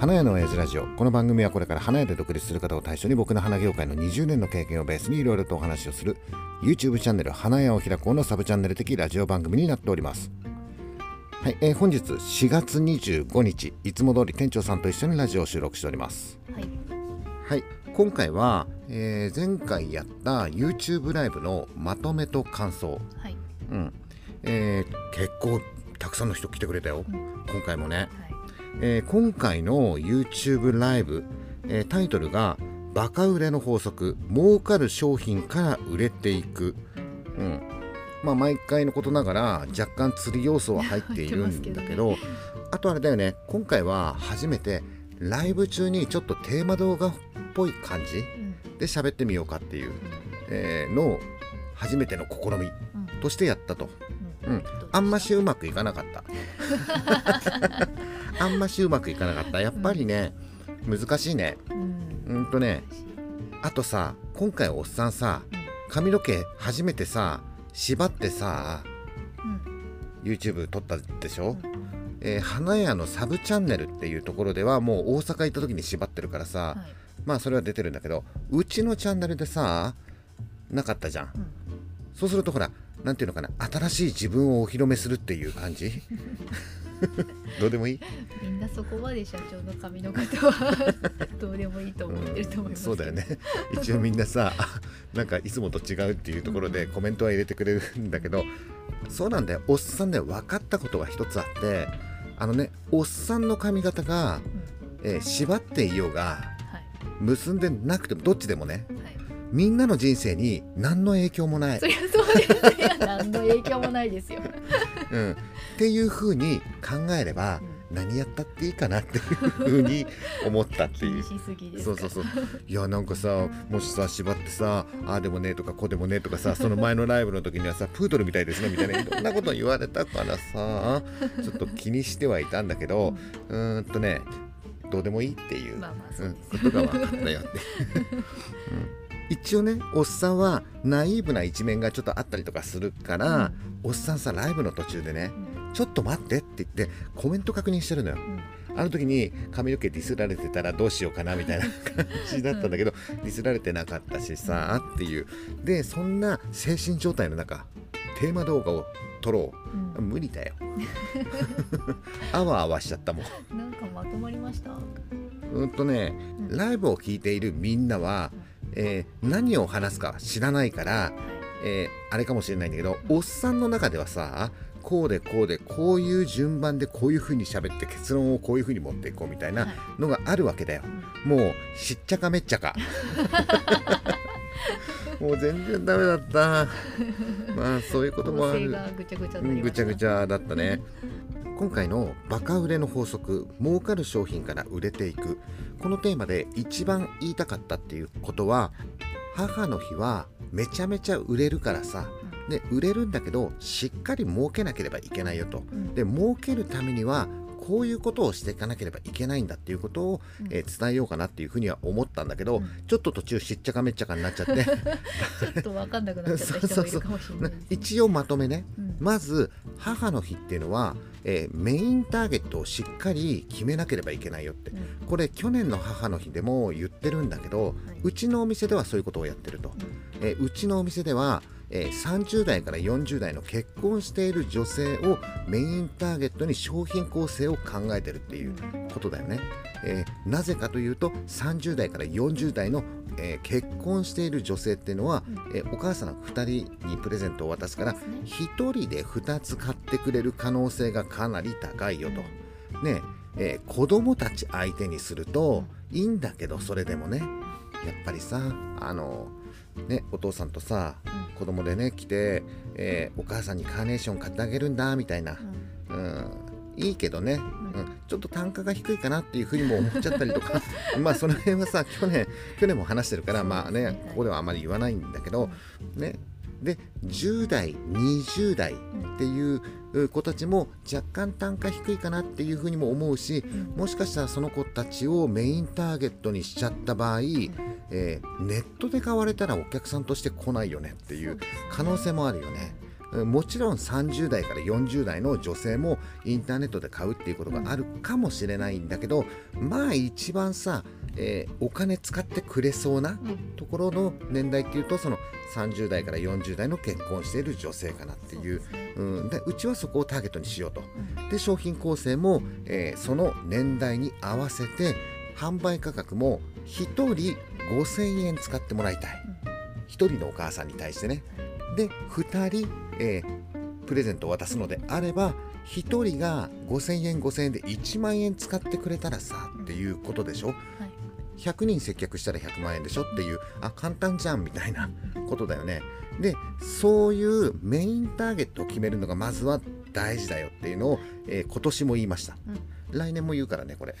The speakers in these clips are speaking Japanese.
花屋の親父ラジオ。この番組はこれから花屋で独立する方を対象に僕の花業界の20年の経験をベースにいろいろとお話をする YouTube チャンネル花屋を開こうのサブチャンネル的ラジオ番組になっております。はい、えー本日4月25日いつも通り店長さんと一緒にラジオを収録しております。はい。はい今回は、えー前回やった YouTube ライブのまとめと感想。はい。うん。えー結構たくさんの人来てくれたよ、うん。今回もね。はい。えー今回の YouTube ライブ、えータイトルが「バカ売れの法則儲かる商品から売れていく」うん。まあ毎回のことながら若干釣り要素は入っているんだけどあとあれだよね。今回は初めてライブ中にちょっとテーマ動画っぽい感じうん。で喋ってみようかっていう、えーのを初めての試みうん。としてやったとうん。うんあんましうまくいかなかった あんましうまくいかなかったやっぱりね、難しいねうん。うんとねあとさ今回おっさんさ髪の毛初めてさ縛ってさうん。YouTube 撮ったでしょ、うん。えー花屋のサブチャンネルっていうところではもう大阪行った時に縛ってるからさ、はい。まあそれは出てるんだけどうちのチャンネルでさなかったじゃんうん。そうするとほらなんていうのかな新しい自分をお披露目するっていう感じ？どうでもいい？みんなそこまで社長の髪の方は どうでもいいと思ってると思いますけど。そうだよね一応みんなさあ なんかいつもと違うっていうところでコメントは入れてくれるんだけどそうなんだよおっさんね分かったことが一つあってあのねおっさんの髪型が、うん。えー縛っていようがはい。結んでなくてもどっちでもねはい。みんなの人生に何の影響もない。そ、りゃそうですよ。何の影響もないですよ。うん、っていう風に考えれば何やったっていいかなっていう風に 思ったっていう。そうそうそう。いやなんかさもしさ縛ってさああでもねとかこうでもねとかさその前のライブの時にはさプードルみたいですねみたいな。いろんなこと言われたからさちょっと気にしてはいたんだけどうーんとねどうでもいいっていう、まあまあそううん。ことが分かったよって、うん一応ねおっさんはナイーブな一面がちょっとあったりとかするから、おっさんさライブの途中でねうん。ちょっと待ってって言ってコメント確認してるのよ。うん。あの時に髪の毛ディスられてたらどうしようかなみたいな 感じだったんだけど、ディスられてなかったしさっていう。でそんな精神状態の中テーマ動画を撮ろう。ん。う無理だよ。あわあわしちゃったもん。なんかまとまりました？うんとねうん。ライブを聞いているみんなは、えー何を話すか知らないから、えーあれかもしれないんだけどおっさんの中ではさこうでこうでこういう順番でこういう風に喋って結論をこういう風に持っていこうみたいなはい。のがあるわけだよ。うん。もうしっちゃかめっちゃか。もう全然ダメだった。まあそういうこともある。ぐちゃぐちゃぐちゃぐちゃだったね。今回のバカ売れの法則儲かる商品から売れていく。このテーマで一番言いたかったっていうことは母の日はめちゃめちゃ売れるからさで売れるんだけどしっかり儲けなければいけないよと。うん。で儲けるためにはこういうことをしていかなければいけないんだっていうことを、うん。えー伝えようかなっていうふうには思ったんだけど、うん。ちょっと途中しっちゃかめっちゃかになっちゃって。ちょっとわかんなくなっちゃった。人もいるかもしれないね。一応まとめね。うん。まず母の日っていうのは、えーメインターゲットをしっかり決めなければいけないよって。うん。これ去年の母の日でも言ってるんだけど、うちのお店ではそういうことをやってると、えーうちのお店では、えー30代から40代の結婚している女性をメインターゲットに商品構成を考えてるっていうことだよね、えーなぜかというと30代から40代の、えー結婚している女性っていうのは、えーお母さん2人にプレゼントを渡すからそうですね1人で2つ買ってくれる可能性がかなり高いよと。ねえー子供たち相手にするといいんだけどそれでもね。やっぱりさあのねお父さんとさうん。子供でね来て、えーお母さんにカーネーション買ってあげるんだみたいな、うん。うん、いいけどね、ううん。ん、ちょっと単価が低いかなっていうふうにも思っちゃったりとか。まあその辺はさ去年去年も話してるからまあねねここではあまり言わないんだけど、ね。で10代20代っていうう子たちも若干単価低いかなっていうふうにも思うしうん。もしかしたらその子たちをメインターゲットにしちゃった場合、えーネットで買われたらお客さんとして来ないよねっていう可能性もあるよね。うんもちろん30代から40代の女性もインターネットで買うっていうことがあるかもしれないんだけどまあ一番さ、えーお金使ってくれそうなうん。ところの年代っていうとその30代から40代の結婚している女性かなっていう。そうん、でうちはそこをターゲットにしようと。うん。で商品構成も、えーその年代に合わせて販売価格も1人5000円使ってもらいたい。1人のお母さんに対してね。で2人、えープレゼントを渡すのであれば1人が5000円5000円で1万円使ってくれたらさっていうことでしょ？はい。100人接客したら100万円でしょっていうあ簡単じゃんみたいなことだよね。でそういうメインターゲットを決めるのがまずは大事だよっていうのを、えー今年も言いました。うん来年も言うからねこれ。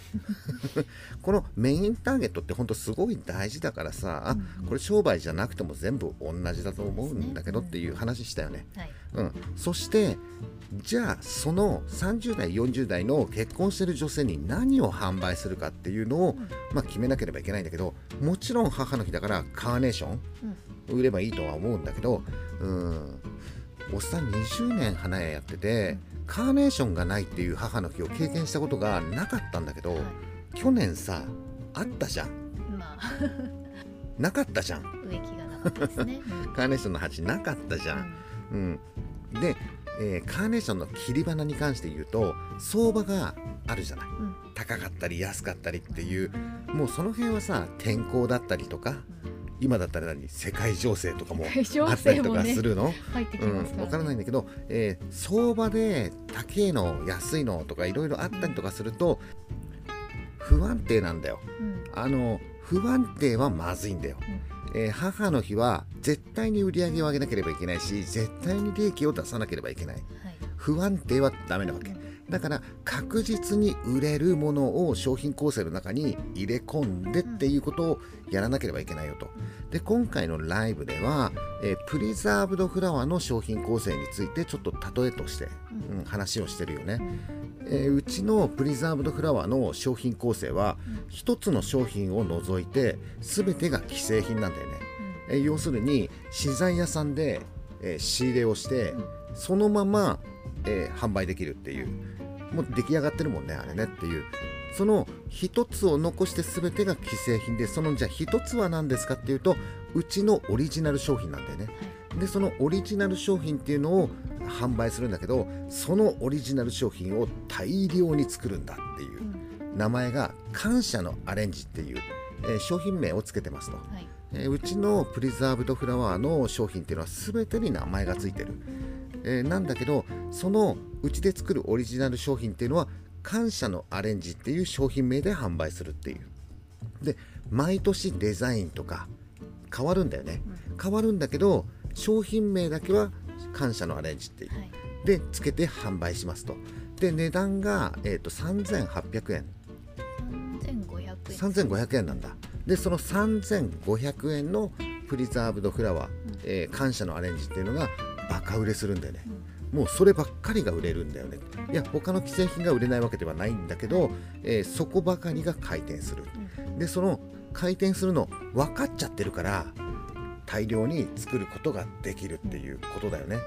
このメインターゲットって本当すごい大事だからさ、あうんこれ商売じゃなくても全部同じだと思うんだけどっていう話したよね。はい。うん、そしてじゃあその30代40代の結婚してる女性に何を販売するかっていうのを、まあ、決めなければいけないんだけどもちろん母の日だからカーネーションうん。売ればいいとは思うんだけどうんおっさん20年花屋やっててカーネーションがないっていう母の日を経験したことがなかったんだけど、はい。去年さあったじゃん。まあ。なかったじゃん。植木がなかったですね。うん。カーネーションの鉢なかったじゃん。うん。うん、で、えーカーネーションの切り花に関して言うと相場があるじゃない。うん。高かったり安かったりっていうもうその辺はさ天候だったりとか今だったら何？世界情勢とかもあったりとかするの、入ってきうん、分からないんだけど、えー相場で高いの安いのとかいろいろあったりとかすると不安定なんだよ。うん。あの不安定はまずいんだよ、えー母の日は絶対に売り上げを上げなければいけないし絶対に利益を出さなければいけない。はい。不安定はダメなわけだから確実に売れるものを商品構成の中に入れ込んでっていうことをやらなければいけないよと。で今回のライブでは、えープリザーブドフラワーの商品構成についてちょっと例えとして、うん。話をしてるよね、えーうちのプリザーブドフラワーの商品構成は一つの商品を除いて全てが既製品なんだよね、えー要するに資材屋さんで、えー仕入れをして、そのまま、えー販売できるっていう。もう出来上がってるもんねあれねっていう。その一つを残して全てが既製品でそのじゃあ一つは何ですかっていうとうちのオリジナル商品なんだよね。でそのオリジナル商品っていうのを販売するんだけどそのオリジナル商品を大量に作るんだっていう。うん名前が感謝のアレンジっていう、えー商品名をつけてますと、はい。えーうちのプリザーブドフラワーの商品っていうのは全てに名前がついてる、えーなんだけどそのうちで作るオリジナル商品っていうのは感謝のアレンジっていう商品名で販売するっていう。で毎年デザインとか変わるんだよね。変わるんだけど商品名だけは感謝のアレンジっていう。はい。でつけて販売しますと。で値段が、えー、と3800円。3500円。3500円なんだ。でその3500円のプリザーブドフラワー、えー感謝のアレンジっていうのがバカ売れするんだよね、もうそればっかりが売れるんだよね。いや他の既製品が売れないわけではないんだけど、えーそこばかりが回転する。でその回転するの分かっちゃってるから大量に作ることができるっていうことだよね。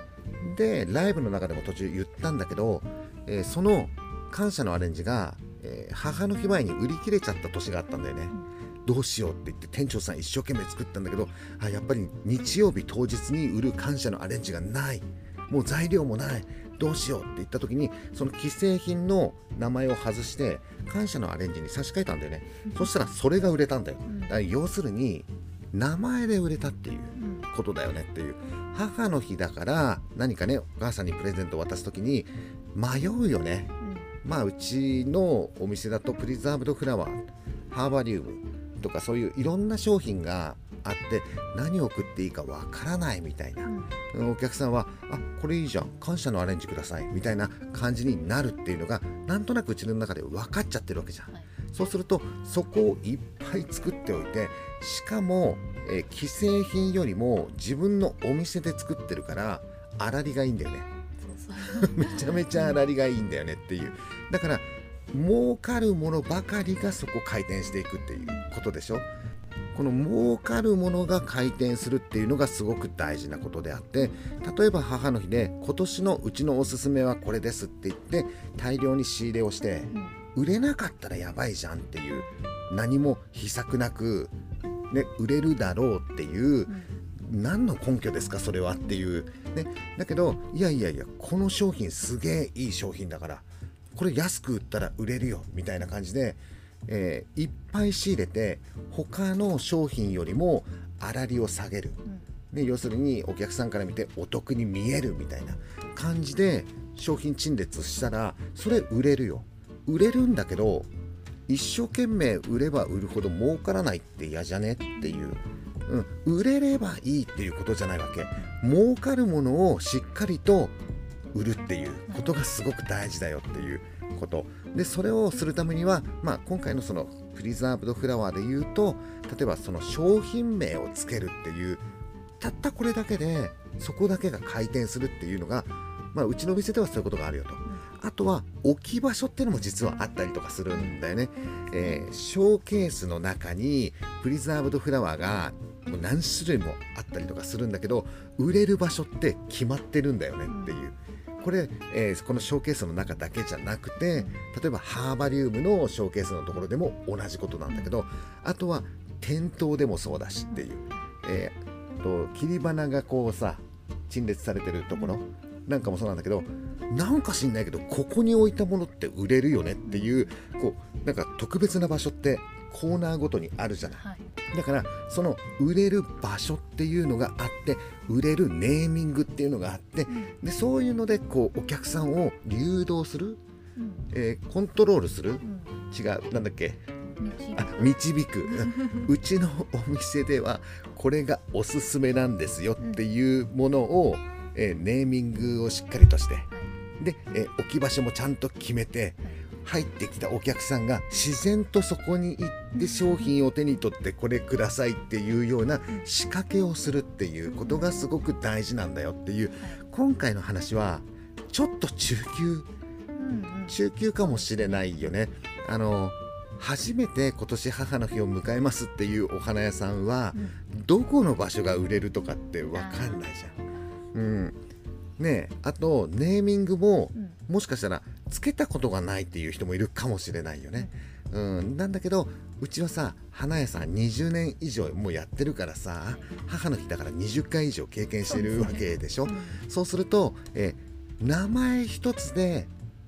でライブの中でも途中言ったんだけど、えーその感謝のアレンジが、えー母の日前に売り切れちゃった年があったんだよね、どうしようって言って店長さん一生懸命作ったんだけどあやっぱり日曜日当日に売る感謝のアレンジがない。もう材料もない。どうしようって言った時にその既製品の名前を外して感謝のアレンジに差し替えたんだよね、そしたらそれが売れたんだよ、ん。だから要するに名前で売れたっていううんことだよねっていう。母の日だから何かねお母さんにプレゼントを渡す時に迷うよね。うん。まあうちのお店だとプリザーブドフラワーハーバリウムとかそういういろんな商品があって何を送っていいかわからないみたいな。うん。お客さんは「あこれいいじゃん。感謝のアレンジください」みたいな感じになるっていうのがなんとなくうちの中で分かっちゃってるわけじゃん。はい。そうするとそこをいっぱい作っておいてしかも、えー既製品よりも自分のお店で作ってるから粗利がいいんだよね。めちゃめちゃ粗利がいいんだよねっていう。だから儲かるものばかりがそこ回転していくっていうことでしょ？この儲かるものが回転するっていうのがすごく大事なことであって例えば母の日で今年のうちのおすすめはこれですって言って大量に仕入れをして売れなかったらやばいじゃんっていう何も秘策なく、ね、売れるだろうっていう何の根拠ですか？それはっていう、ね、だけどいやいやいやこの商品すげえいい商品だからこれ安く売ったら売れるよみたいな感じで、えー、いっぱい仕入れて他の商品よりも粗利を下げる、で要するにお客さんから見てお得に見えるみたいな感じで商品陳列したらそれ売れるよ。売れるんだけど一生懸命売れば売るほど儲からないって嫌じゃねっていう。うん、売れればいいっていうことじゃないわけ。儲かるものをしっかりと売るっていうことがすごく大事だよっていうことでそれをするためには、まあ、今回のそのプリザーブドフラワーで言うと例えばその商品名をつけるっていうたったこれだけでそこだけが回転するっていうのが、まあ、うちの店ではそういうことがあるよと。あとは置き場所っていうのも実はあったりとかするんだよね。えー、ショーケースの中にプリザーブドフラワーがもう何種類もあったりとかするんだけど売れる場所って決まってるんだよねっていう。これ、えー、このショーケースの中だけじゃなくて例えばハーバリウムのショーケースのところでも同じことなんだけどあとは店頭でもそうだしっていう、えー、と切り花がこうさ陳列されてるところなんかもそうなんだけどなんか知んないけどここに置いたものって売れるよねっていうこうなんか特別な場所ってコーナーごとにあるじゃない、はい、だからその売れる場所っていうのがあって売れるネーミングっていうのがあって、うん、でそういうのでこうお客さんを流導する、うん、えー、コントロールする、うん、違うなんだっけ？あ導く。うちのお店ではこれがおすすめなんですよっていうものを、えー、ネーミングをしっかりとして、で、えー、置き場所もちゃんと決めて、入ってきたお客さんが自然とそこに行って商品を手に取ってこれくださいっていうような仕掛けをするっていうことがすごく大事なんだよっていう今回の話はちょっと中級中級かもしれないよね。あの初めて今年母の日を迎えますっていうお花屋さんは、どこの場所が売れるとかって分かんないじゃん。うん、ねあとネーミングも、もしかしたらつけたことがないっていう人もいるかもしれないよね。うん、なんだけどうちはさ花屋さん20年以上もうやってるからさ母の日だから20回以上経験してるわけでしょ。そうするとえ名前一つで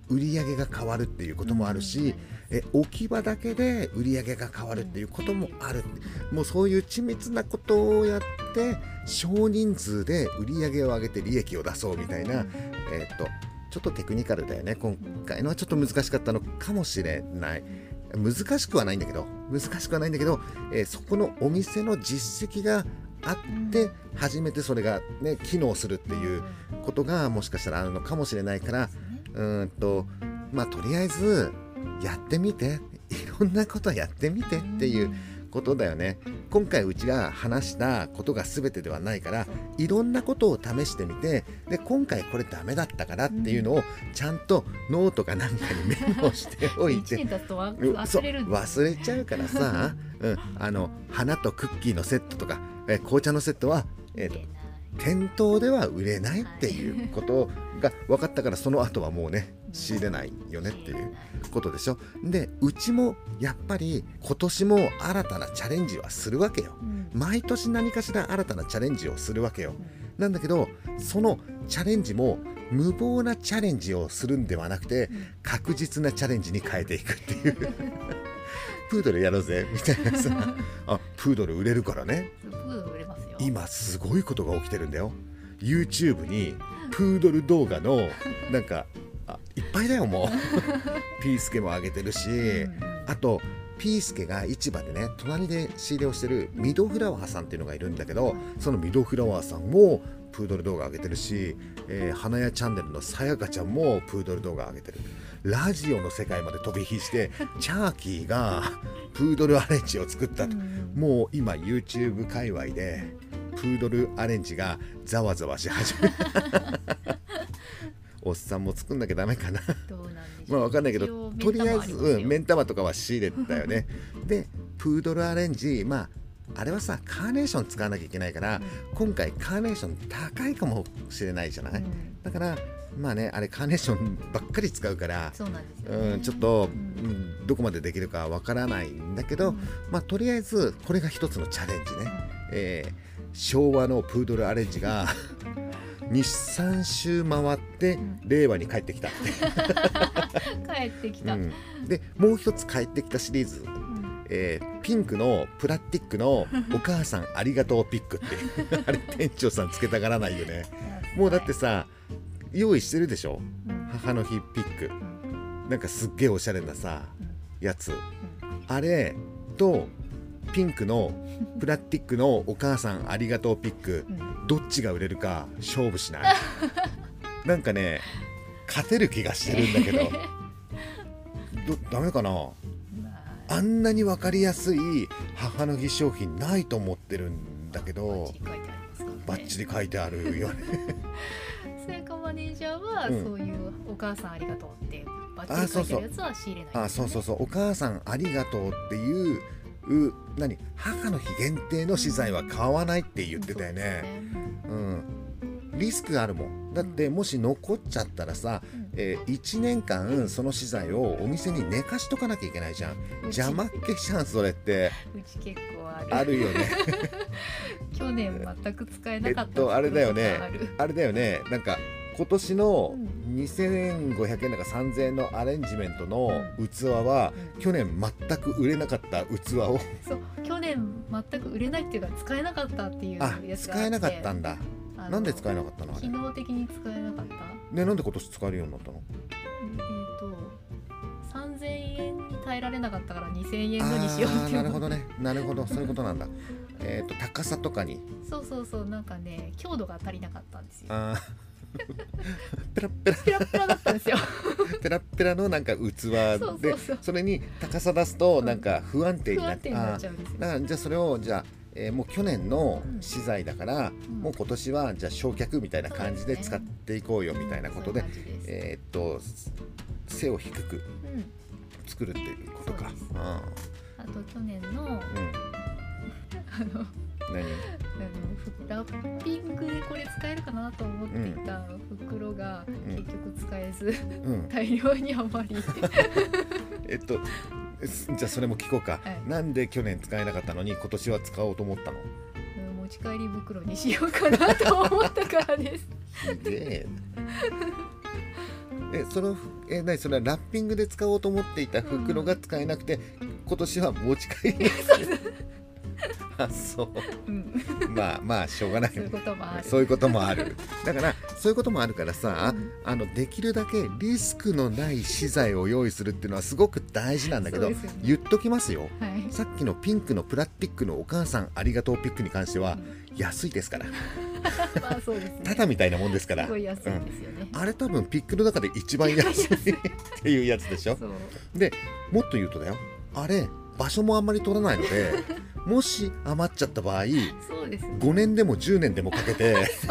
売り上げが変わるっていうこともあるし、え置き場だけで売り上げが変わるっていうこともあるもうそういう緻密なことをやって少人数で売り上げを上げて利益を出そうみたいな、えー、っとちょっとテクニカルだよね。今回のはちょっと難しかったのかもしれない。難しくはないんだけど難しくはないんだけど、えー、そこのお店の実績があって初めてそれがね機能するっていうことがもしかしたらあるのかもしれないからうんとまあとりあえずやってみていろんなことやってみてっていうことだよね。今回うちが話したことが全てではないからいろんなことを試してみてで今回これダメだったからっていうのをちゃんとノートかなんかにメモしておいて忘れちゃうからさ、うん、あの花とクッキーのセットとかえ紅茶のセットは、えーと店頭では売れないっていうことが分かったからその後はもうね仕入れないよねっていうことでしょ。でうちもやっぱり今年も新たなチャレンジはするわけよ、毎年何かしら新たなチャレンジをするわけよ、なんだけどそのチャレンジも無謀なチャレンジをするんではなくて確実なチャレンジに変えていくっていう。プードルやろうぜみたいなさ。あプードル売れるからね今すごいことが起きてるんだよ。YouTube にプードル動画のなんかあいっぱいだよもう。ピースケも上げてるし、あとピースケが市場でね隣で仕入れをしてるミドフラワーさんっていうのがいるんだけどそのミドフラワーさんもプードル動画上げてるし、えー、花屋チャンネルのさやかちゃんもプードル動画上げてる。ラジオの世界まで飛び火して チャーキーがプードルアレンジを作ったと、もう今 YouTube 界隈でプードルアレンジがざわざわし始め おっさんも作んなきゃダメかな。まあ分かんないけどとりあえず、うん、目ん玉とかは仕入れたよね。でプードルアレンジまああれはさカーネーション使わなきゃいけないから、今回カーネーション高いかもしれないじゃない、うん。だからまあねあれカーネーションばっかり使うからそうなんちょっと、ううんん、どこまでできるかわからないんだけど、うん。まあ、とりあえずこれが一つのチャレンジね、えー昭和のプードルアレンジが日産周回ってん。令和に帰ってきた。帰ってきた、うん、でもう一つ帰ってきたシリーズ、うん。えーピンクのプラスティックの「お母さんありがとうピック」って あれ店長さんつけたがらないよね。もうだってさ用意してるでしょ？うん。母の日ピック。うんなんかすっげえおしゃれなさうん。やつ。あれとピンクのプラスティックのお母さんありがとうピックうん。どっちが売れるか勝負しない。なんかね勝てる気がしてるんだけど。どダメかな？まあ。あんなに分かりやすい母の日商品ないと思ってるんだけどバッチリ書いてあるよね。マネージャーはうん。そういう「お母さんありがとう」ってバッチリ書いてあるやつは仕入れない。あそうそうそう。お母さんありがとうっていうう何母の日限定の資材は買わないって言ってたよね。うん。リスクがあるもん。だってもし残っちゃったらさ、えー1年間その資材をお店に寝かしとかなきゃいけないじゃん。邪魔っ気じゃんそれって。うち結構ある。あるよね。去年全く使えなかったえっとあれだよね。あれだよね。なんか今年のう2500円だか3000円のアレンジメントの器はうん。去年全く売れなかった器を。そう去年全く売れないっていうか使えなかったっていうやつがあ使えなかったんだ。なんで使えなかったの？機能的に使えなかった？ねなんで今年使えるようになったの？えっ、と3000円に耐えられなかったから2000円のにしようっていう。なるほどね。なるほど。そういうことなんだ。えっと高さとかに。そうそうそう。なんかね強度が足りなかったんですよペラッペラペラッペラだったんですよ。ペラッペラのなんか器でそれに高さ出すとなんか不安定になってうんだからじゃあそれをじゃあ、えーもう去年の資材だから、ん。もう今年はじゃあ焼却みたいな感じで使っていこうよみたいなことでそういう感じです。えーっと背を低くうん。作るっていうことか。そうです。ああと去年のーうん。あの何？あのふラッピングでこれ使えるかなと思っていた袋がん。結局使えず、うん。大量に余り。えっとすじゃあそれも聞こうか、はい。なんで去年使えなかったのに今年は使おうと思ったの？うん持ち帰り袋にしようかなと思ったからです。え。えそのえ何？それはラッピングで使おうと思っていた袋が使えなくて、今年は持ち帰り あそう。うん、まあまあしょうがない。そういうこともある。そういうこともある。だからそういうこともあるからさ、うん。あのできるだけリスクのない資材を用意するっていうのはすごく大事なんだけど、ね。言っときますよ。はい。さっきのピンクのプラスティックのお母さんありがとうピックに関してはうん。安いですから。まあそうですね。ただみたいなもんですから。すごい安いんですよね。あれ多分ピックの中で一番安いっていうやつでしょ。でもっと言うとだよ。あれ場所もあんまり取らないのでもし余っちゃった場合そうですね。5年でも10年でもかけて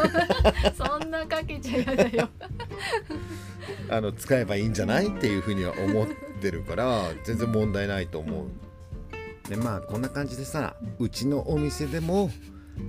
そんなかけちゃやだよ。あの使えばいいんじゃないっていうふうには思ってるから全然問題ないと思う。でまあこんな感じでさうちのお店でも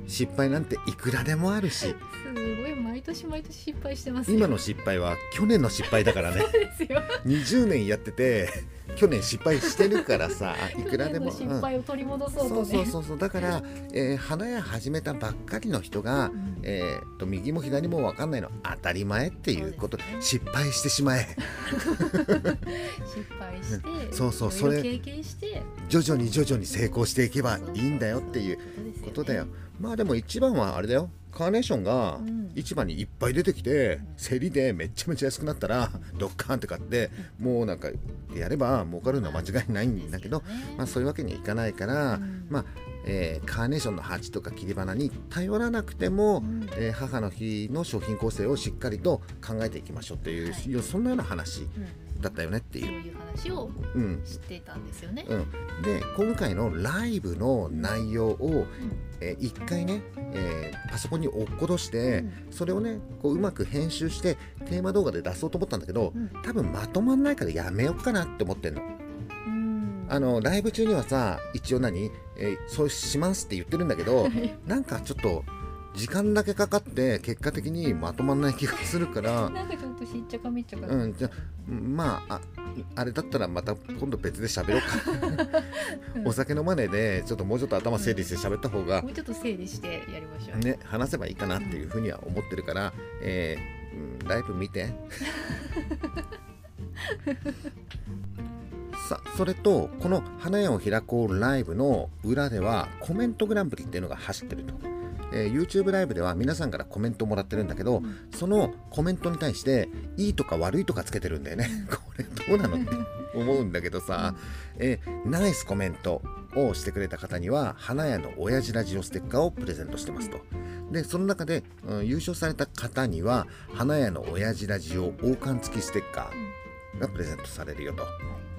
失敗なんていくらでもあるしすごい毎年毎年失敗してますよ。今の失敗は去年の失敗だからねそうですよ。20年やってて去年失敗してるからさ いくらでも。失敗を取り戻そうとね。そうそうそうそう。だから、えー花屋始めたばっかりの人が、うん。えー、と右も左も分かんないの。当たり前っていうことね。失敗してしまえ。失敗して、そうそうそれ経験して。徐々に徐々に成功していけばいいんだよっていうことだよ。まあでも一番はあれだよカーネーションがうん。市場にいっぱい出てきて、競りでめっちゃめちゃ安くなったらドッカーンって買ってもうなんかやれば儲かるのは間違いないんだけど、まあ、そういうわけにはいかないから、うん。まあえーカーネーションの鉢とか切り花に頼らなくても、うん。えー母の日の商品構成をしっかりと考えていきましょうっていう、はい。そんなような話。うんだったよねっていう。そういう話をうん。知っていたんですよね。うん、で今回のライブの内容を、えー一回ね、えーパソコンに落っことして、それをねこううまく編集してテーマ動画で出そうと思ったんだけど、うん。多分まとまんないからやめようかなって思ってんの。うん。あのライブ中にはさ一応何？えーそうしますって言ってるんだけどなんかちょっと時間だけかかって結果的にまとまんない気がするから。なんかちょっとしっちゃかめっちゃか、うんじゃあまあああれだったらまた今度別で喋ろうか。お酒飲まねえでちょっともうちょっと頭整理して喋った方がもうちょっと整理してやりましょう、ね話せばいいかなっていうふうには思ってるから、えーうんライブ見て。さあそれとこの「花屋を開こうライブ」の裏ではコメントグランプリっていうのが走ってると、えー YouTube ライブでは皆さんからコメントもらってるんだけどそのコメントに対していいとか悪いとかつけてるんだよね。これどうなのって思うんだけどさ、えーナイスコメントをしてくれた方には花屋の親父ラジオステッカーをプレゼントしてますと。でその中で、うん優勝された方には花屋の親父ラジオ王冠付きステッカーがプレゼントされるよと。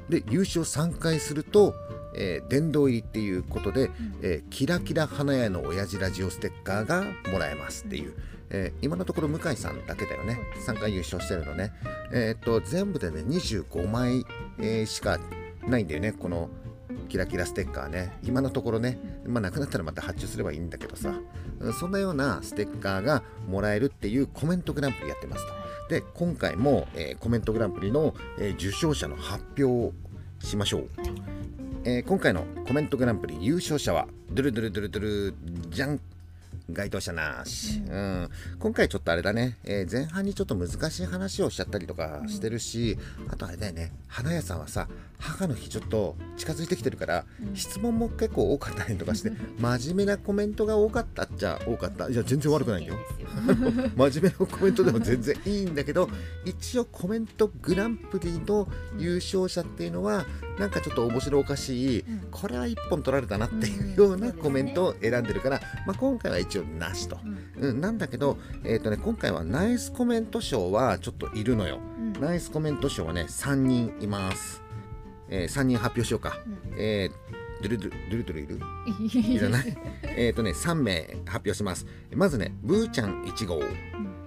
で優勝3回すると、えー殿堂入りっていうことで、えーキラキラ花屋の親父ラジオステッカーがもらえますっていう、えー今のところ向井さんだけだよね。3回優勝してるのね。えーっと全部でね25枚、えーしかないんだよねこのキラキラステッカーね。今のところね、まあ、なくなったらまた発注すればいいんだけどさ。うんそんなようなステッカーがもらえるっていうコメントグランプリやってますと。で今回も、えーコメントグランプリの、えー受賞者の発表をしましょう、えー今回のコメントグランプリ優勝者はドゥルドゥルドゥルドゥルじゃん該当者なし、うん。今回ちょっとあれだね、えー前半にちょっと難しい話をしちゃったりとかしてるし、あとあれだよね。花屋さんはさ母の日ちょっと近づいてきてるから、質問も結構多かったりとかして 真面目なコメントが多かったっちゃ多かった。いや全然悪くないよ。真面目なコメントでも全然いいんだけど一応コメントグランプリの優勝者っていうのはなんかちょっと面白おかしい、うん。これは一本取られたなっていうようなコメントを選んでるから、まあ、今回は一応なしと。うんうん、なんだけど、えーとね、今回はナイスコメント賞はちょっといるのよ。うんナイスコメント賞はね3人います。えー、3人発表しようか。うんえー、ドゥルドゥルドゥルドゥルいる？い いらない？えっとね3名発表します。まずねブーちゃん1号、うん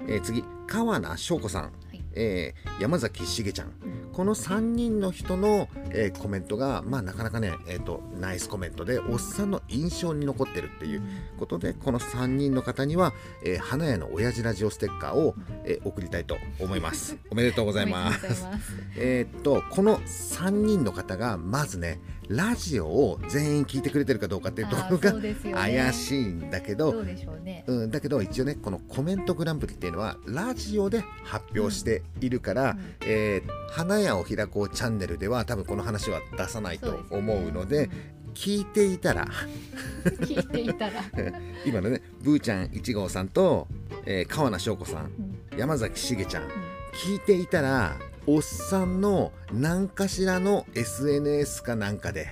えー次川名翔子さん、はいえー山崎しげちゃん。うん。この3人の人の、えーコメントがまあなかなかね、えー、とナイスコメントでおっさんの印象に残ってるっていうことでこの3人の方には、えー花屋の親父ラジオステッカーを、えー送りたいと思 います。おめでとうございます。ます。えーっとこの3人の方がまずねラジオを全員聞いてくれてるかどうかっていうところが怪しいんだけどどうん、だけど一応ねこのコメントグランプリっていうのはラジオで発表しているから、うん。えー花屋を開こうチャンネルでは多分この話は出さないと思うので聞いていたら。う ん聞いていたら。今のねブーちゃん1号さんと、えー川名翔子さんうん。山崎しげちゃん。聞いていたらおっさんの何かしらの SNS かなんかで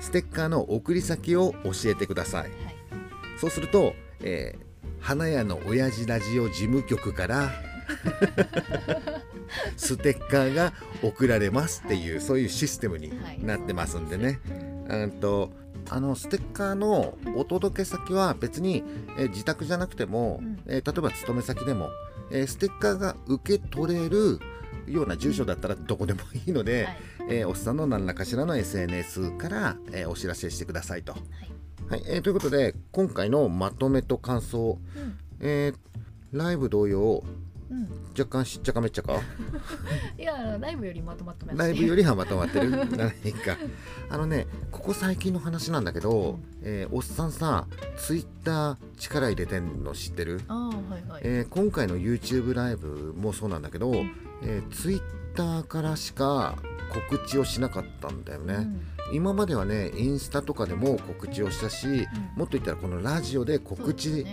ステッカーの送り先を教えてください。はい。そうすると、えー花屋の親父ラジオ事務局から ステッカーが送られますっていうそういうシステムになってますんでね。うんとあのステッカーのお届け先は別に、えー自宅じゃなくても、うん。えー例えば勤め先でも、えーステッカーが受け取れるような住所だったらどこでもいいので、はい。えーおっさんの何らかしらの SNS から、えーお知らせしてくださいと。はい。はい。えーということで今回のまとめと感想、うん。えーライブ同様うん。若干しっちゃかめっちゃか？いやライブよりまとまってますライブよりはまとまってる？何か。あのねここ最近の話なんだけど、えーおっさんさツイッター力入れてんの知ってる、ああはいはい。えー今回の YouTube ライブもそうなんだけど、えー、ツイッターからしか告知をしなかったんだよね、うん。今まではねインスタとかでも告知をしたし、もっと言ったらこのラジオで告知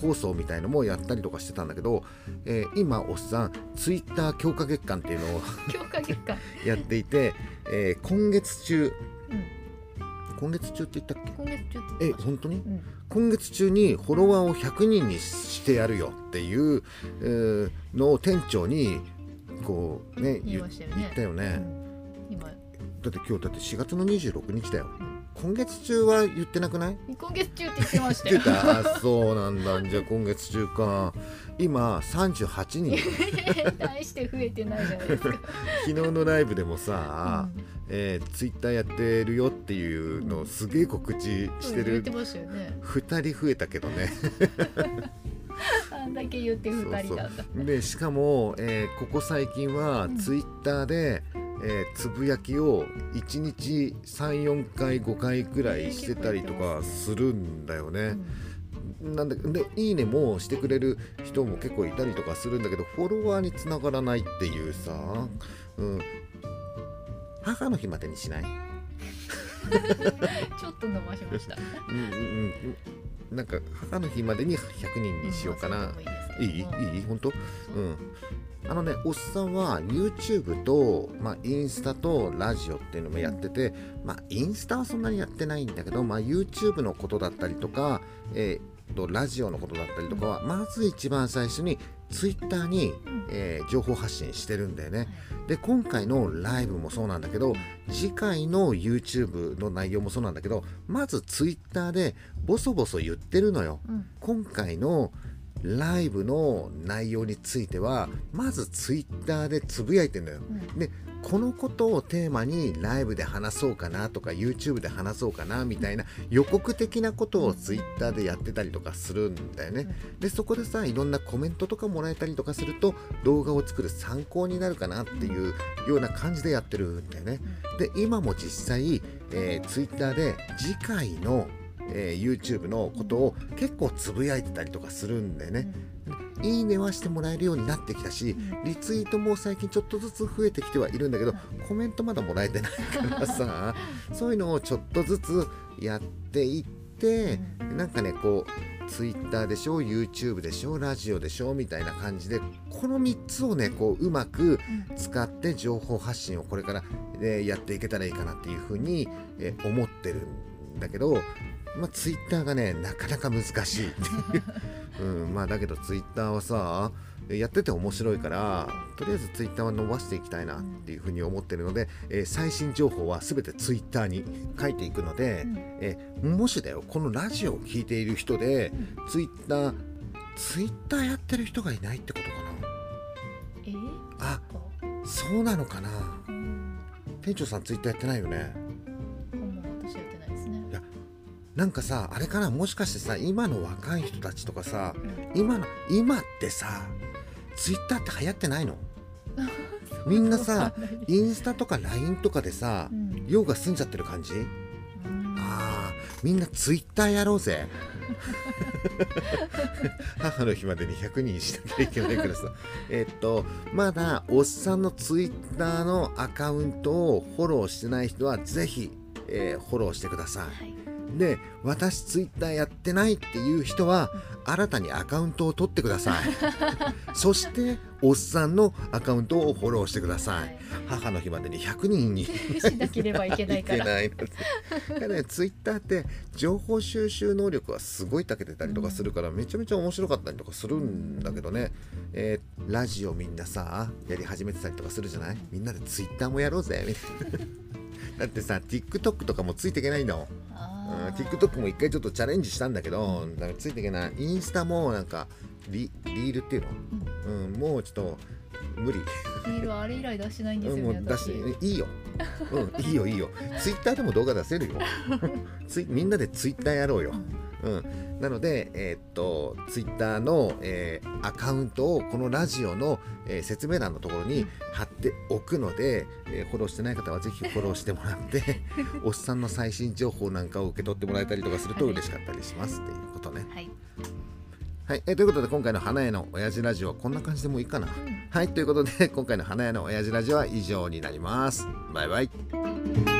放送みたいのもやったりとかしてたんだけど、えー今おっさんツイッター強化月間っていうのを 強化月間。やっていて、えー今月中うん。今月中って言ったっけ？今月中ってえ本当に？うん。今月中にフォロワーを100人にしてやるよっていう、えーのを店長にこうね言い言ましたよね。言ったよね、うん。今。だって今日だって4月の26日だよ。今月中は言ってなくない？今月中って言ってましたよ。た？あそうなんだ。じゃあ今月中か。今38人。大して増えてないじゃないですか、昨日のライブでもさ、うん。えー、ツイッターやってるよっていうのをすげえ告知してる言ってましたよね。2人増えたけどね。あ んだけ言って2人だったでしかも、えーここ最近はうん。ツイッターで、えーつぶやきを1日34回5回ぐらいしてたりとかするんだよね。なんだでいいねもしてくれる人も結構いたりとかするんだけどフォロワーにつながらないっていうさ、うん、母の日までにしない、ちょっと伸ばしました。うんうんうん、なんか母の日までに100人にしようかな。いいいい本当？うん。あのねおっさんは YouTube と、まあ、インスタとラジオっていうのもやってて、まあ、インスタはそんなにやってないんだけど、まあ、YouTube のことだったりとか、えーとラジオのことだったりとかは、まず一番最初に Twitter に、えー情報発信してるんだよね。で今回のライブもそうなんだけど次回の YouTube の内容もそうなんだけどまず Twitter でボソボソ言ってるのよ。うん今回のライブの内容についてはまずツイッターでつぶやいてんだよ。うんでこのことをテーマにライブで話そうかなとか YouTube で話そうかなみたいな予告的なことをツイッターでやってたりとかするんだよね。でそこでさいろんなコメントとかもらえたりとかすると動画を作る参考になるかなっていうような感じでやってるんだよね。で今も実際、えー、ツイッターで次回の、えー YouTube のことを結構つぶやいてたりとかするんだよね。いいねはしてもらえるようになってきたしリツイートも最近ちょっとずつ増えてきてはいるんだけどコメントまだもらえてないからさ そういうのをちょっとずつやっていってなんかねこうツイッターでしょ YouTube でしょラジオでしょみたいな感じでこの3つをねこううまく使って情報発信をこれから、えーやっていけたらいいかなっていうふうに、えー思ってるんだけど、まあ、ツイッターがねなかなか難しい。っていう、うん、まあだけどツイッターはさやってて面白いからとりあえずツイッターは伸ばしていきたいなっていうふうに思ってるので、えー最新情報は全てツイッターに書いていくので、えーもしだよ。このラジオを聞いている人でツイッターツイッターやってる人がいないってことかな。えー？あこそうなのかな。店長さんツイッターやってないよね？なんかさあれかなもしかしてさ今の若い人たちとかさ今の今ってさツイッターって流行ってないの？みんなさインスタとか LINE とかでさうん。用が済んじゃってる感じ？うん。あーみんなツイッターやろうぜ。母の日までに100人しなきゃいけないからさ。えっとまだおっさんのツイッターのアカウントをフォローしてない人はぜひ、えーフォローしてください。はいで私ツイッターやってないっていう人は新たにアカウントを取ってください。そしておっさんのアカウントをフォローしてください。母の日までに100人にしなければいけないから。いねツイッターって情報収集能力はすごい長けてたりとかするからめちゃめちゃ面白かったりとかするんだけどね、えーラジオみんなさやり始めてたりとかするじゃない？みんなでツイッターもやろうぜ。みたいな。だってさ TikTok とかもついていけないの。うんあー TikTok も一回ちょっとチャレンジしたんだけど、だからついていけない。インスタもなんかリ、リールっていうの、うん、もうちょっと無理。リールあれ以来出してないんですうんよねもう出しいいよ。うん、いいよいいよ。ツイッターでも動画出せるよ。ツイみんなでツイッターやろうよ。うん、なので、えーっと、ツイッターの、えーアカウントをこのラジオの、えー説明欄のところに貼っておくので、えーフォローしてない方はぜひフォローしてもらって、おっさんの最新情報なんかを受け取ってもらえたりとかすると嬉しかったりしますっていうことね。はいはい、えーということで今回の花屋の親父ラジオはこんな感じでもういいかな。はい、ということで今回の花屋の親父ラジオは以上になります。バイバイ。